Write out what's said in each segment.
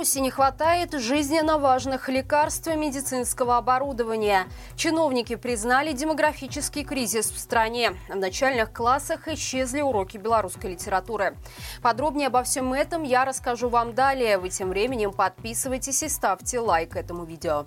Беларуси не хватает жизненно важных лекарств и медицинского оборудования. Чиновники признали демографический кризис в стране. В начальных классах исчезли уроки белорусской литературы. Подробнее обо всем этом я расскажу вам далее. Вы тем временем подписывайтесь и ставьте лайк этому видео.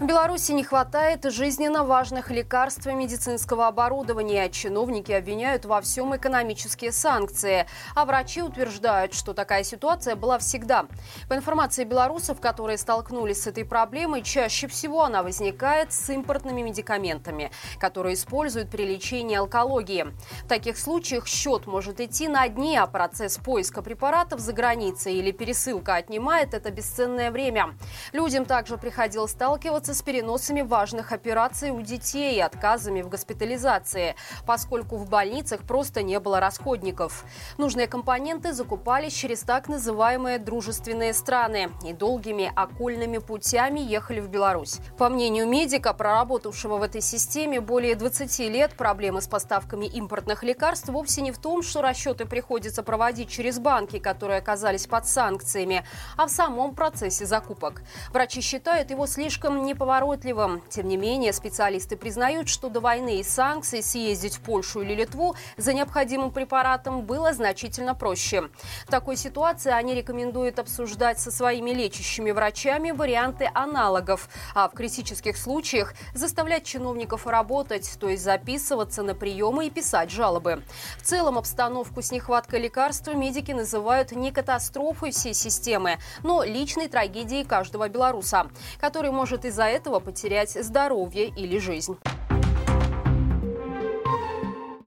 В Беларуси не хватает жизненно важных лекарств и медицинского оборудования. Чиновники обвиняют во всем экономические санкции, а врачи утверждают, что такая ситуация была всегда. По информации белорусов, которые столкнулись с этой проблемой, чаще всего она возникает с импортными медикаментами, которые используют при лечении онкологии. В таких случаях счет может идти на дни, а процесс поиска препаратов за границей или пересылка отнимает это бесценное время. Людям также приходилось сталкиваться сталкиваться с переносами важных операций у детей и отказами в госпитализации, поскольку в больницах просто не было расходников. Нужные компоненты закупались через так называемые дружественные страны и долгими окольными путями ехали в Беларусь. По мнению медика, проработавшего в этой системе более 20 лет, проблемы с поставками импортных лекарств вовсе не в том, что расчеты приходится проводить через банки, которые оказались под санкциями, а в самом процессе закупок. Врачи считают его слишком не неповоротливым. Тем не менее, специалисты признают, что до войны и санкций съездить в Польшу или Литву за необходимым препаратом было значительно проще. В такой ситуации они рекомендуют обсуждать со своими лечащими врачами варианты аналогов, а в критических случаях заставлять чиновников работать, то есть записываться на приемы и писать жалобы. В целом обстановку с нехваткой лекарств медики называют не катастрофой всей системы, но личной трагедией каждого белоруса, который может из-за этого потерять здоровье или жизнь.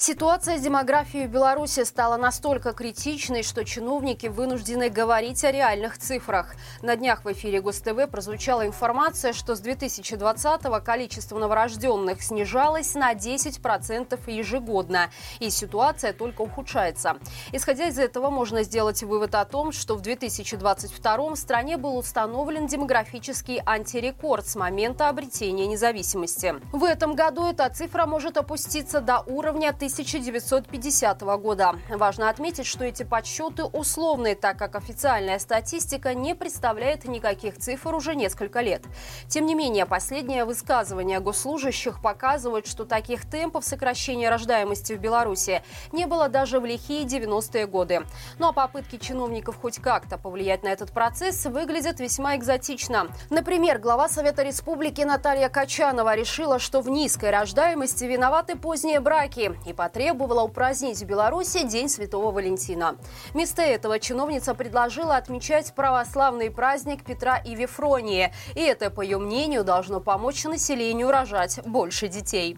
Ситуация с демографией в Беларуси стала настолько критичной, что чиновники вынуждены говорить о реальных цифрах. На днях в эфире ГосТВ прозвучала информация, что с 2020-го количество новорожденных снижалось на 10% ежегодно, и ситуация только ухудшается. Исходя из этого, можно сделать вывод о том, что в 2022 в стране был установлен демографический антирекорд с момента обретения независимости. В этом году эта цифра может опуститься до уровня 1000 1950 года. Важно отметить, что эти подсчеты условные, так как официальная статистика не представляет никаких цифр уже несколько лет. Тем не менее, последнее высказывание госслужащих показывает, что таких темпов сокращения рождаемости в Беларуси не было даже в лихие 90-е годы. Ну а попытки чиновников хоть как-то повлиять на этот процесс выглядят весьма экзотично. Например, глава Совета Республики Наталья Качанова решила, что в низкой рождаемости виноваты поздние браки и потребовала упразднить в Беларуси День Святого Валентина. Вместо этого чиновница предложила отмечать православный праздник Петра и Вифронии. И это, по ее мнению, должно помочь населению рожать больше детей.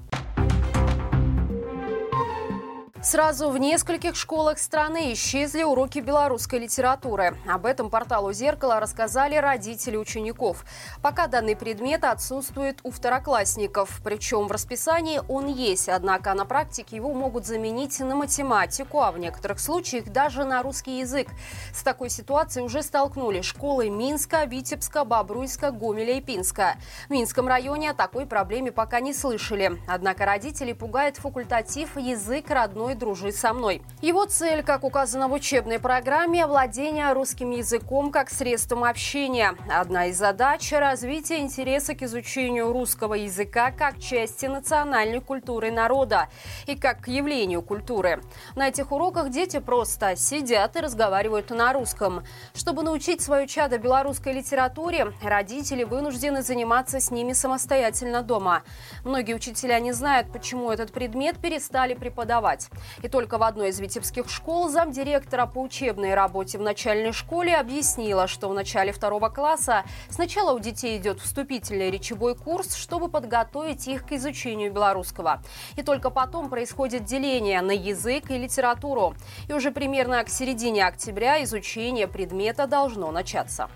Сразу в нескольких школах страны исчезли уроки белорусской литературы. Об этом порталу «Зеркало» рассказали родители учеников. Пока данный предмет отсутствует у второклассников. Причем в расписании он есть, однако на практике его могут заменить на математику, а в некоторых случаях даже на русский язык. С такой ситуацией уже столкнулись школы Минска, Витебска, Бобруйска, Гомеля и Пинска. В Минском районе о такой проблеме пока не слышали. Однако родители пугает факультатив «Язык родной дружи со мной». Его цель, как указано в учебной программе, владение русским языком как средством общения. Одна из задач – развитие интереса к изучению русского языка как части национальной культуры народа и как к явлению культуры. На этих уроках дети просто сидят и разговаривают на русском. Чтобы научить свое чадо белорусской литературе, родители вынуждены заниматься с ними самостоятельно дома. Многие учителя не знают, почему этот предмет перестали преподавать. И только в одной из витебских школ замдиректора по учебной работе в начальной школе объяснила, что в начале второго класса сначала у детей идет вступительный речевой курс, чтобы подготовить их к изучению белорусского. И только потом происходит деление на язык и литературу. И уже примерно к середине октября изучение предмета должно начаться.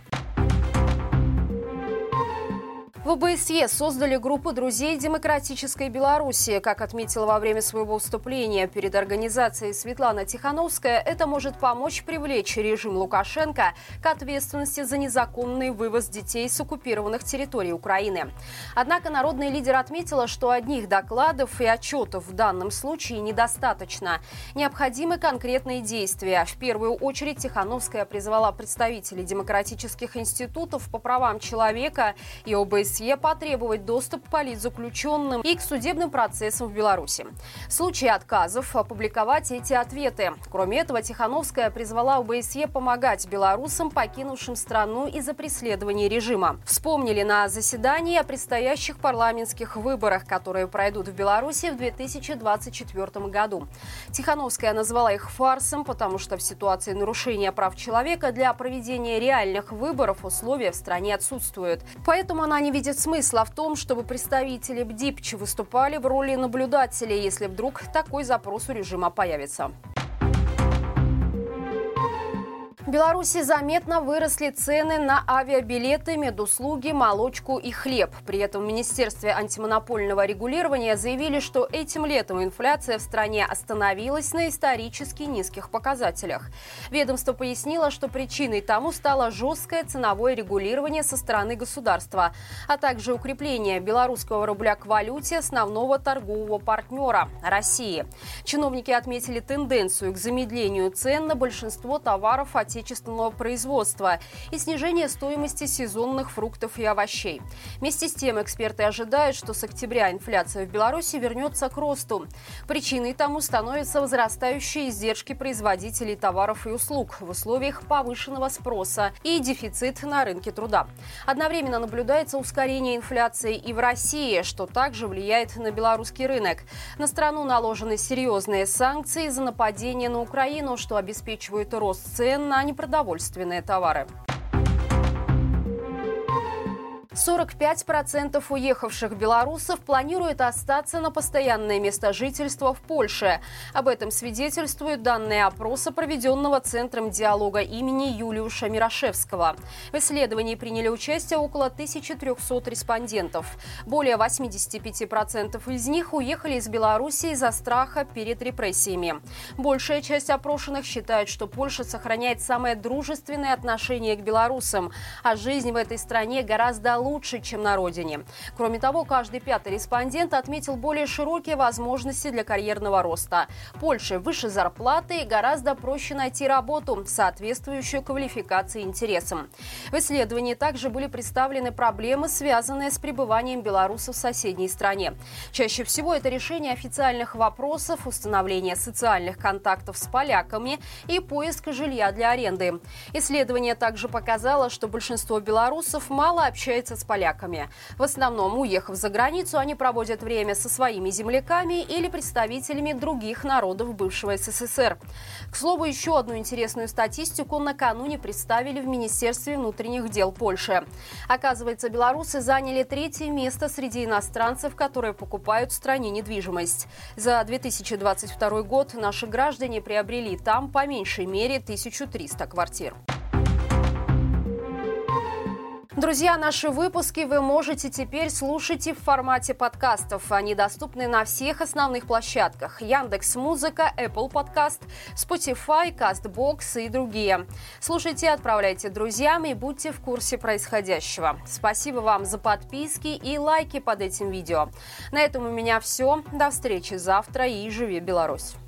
В ОБСЕ создали группу друзей демократической Беларуси. Как отметила во время своего выступления перед организацией Светлана Тихановская, это может помочь привлечь режим Лукашенко к ответственности за незаконный вывоз детей с оккупированных территорий Украины. Однако народный лидер отметила, что одних докладов и отчетов в данном случае недостаточно. Необходимы конкретные действия. В первую очередь Тихановская призвала представителей демократических институтов по правам человека и ОБСЕ ОБСЕ потребовать доступ к политзаключенным и к судебным процессам в Беларуси. В случае отказов опубликовать эти ответы. Кроме этого, Тихановская призвала ОБСЕ помогать белорусам, покинувшим страну из-за преследования режима. Вспомнили на заседании о предстоящих парламентских выборах, которые пройдут в Беларуси в 2024 году. Тихановская назвала их фарсом, потому что в ситуации нарушения прав человека для проведения реальных выборов условия в стране отсутствуют. Поэтому она не видит смысла в том, чтобы представители БДИПЧ выступали в роли наблюдателей, если вдруг такой запрос у режима появится. В Беларуси заметно выросли цены на авиабилеты, медуслуги, молочку и хлеб. При этом в Министерстве антимонопольного регулирования заявили, что этим летом инфляция в стране остановилась на исторически низких показателях. Ведомство пояснило, что причиной тому стало жесткое ценовое регулирование со стороны государства, а также укрепление белорусского рубля к валюте основного торгового партнера – России. Чиновники отметили тенденцию к замедлению цен на большинство товаров отечественных отечественного производства и снижение стоимости сезонных фруктов и овощей. Вместе с тем эксперты ожидают, что с октября инфляция в Беларуси вернется к росту. Причиной тому становятся возрастающие издержки производителей товаров и услуг в условиях повышенного спроса и дефицит на рынке труда. Одновременно наблюдается ускорение инфляции и в России, что также влияет на белорусский рынок. На страну наложены серьезные санкции за нападение на Украину, что обеспечивает рост цен на непродовольственные товары. 45% уехавших белорусов планируют остаться на постоянное место жительства в Польше. Об этом свидетельствуют данные опроса, проведенного Центром диалога имени Юлиуша Мирошевского. В исследовании приняли участие около 1300 респондентов. Более 85% из них уехали из Беларуси из-за страха перед репрессиями. Большая часть опрошенных считает, что Польша сохраняет самое дружественное отношение к белорусам, а жизнь в этой стране гораздо лучше лучше, чем на родине. Кроме того, каждый пятый респондент отметил более широкие возможности для карьерного роста. Польше выше зарплаты и гораздо проще найти работу, соответствующую квалификации и интересам. В исследовании также были представлены проблемы, связанные с пребыванием белорусов в соседней стране. Чаще всего это решение официальных вопросов, установление социальных контактов с поляками и поиск жилья для аренды. Исследование также показало, что большинство белорусов мало общается с поляками. В основном, уехав за границу, они проводят время со своими земляками или представителями других народов бывшего СССР. К слову, еще одну интересную статистику накануне представили в Министерстве внутренних дел Польши. Оказывается, белорусы заняли третье место среди иностранцев, которые покупают в стране недвижимость. За 2022 год наши граждане приобрели там по меньшей мере 1300 квартир. Друзья, наши выпуски вы можете теперь слушать и в формате подкастов. Они доступны на всех основных площадках. Яндекс Музыка, Apple Podcast, Spotify, CastBox и другие. Слушайте, отправляйте друзьям и будьте в курсе происходящего. Спасибо вам за подписки и лайки под этим видео. На этом у меня все. До встречи завтра и живи Беларусь!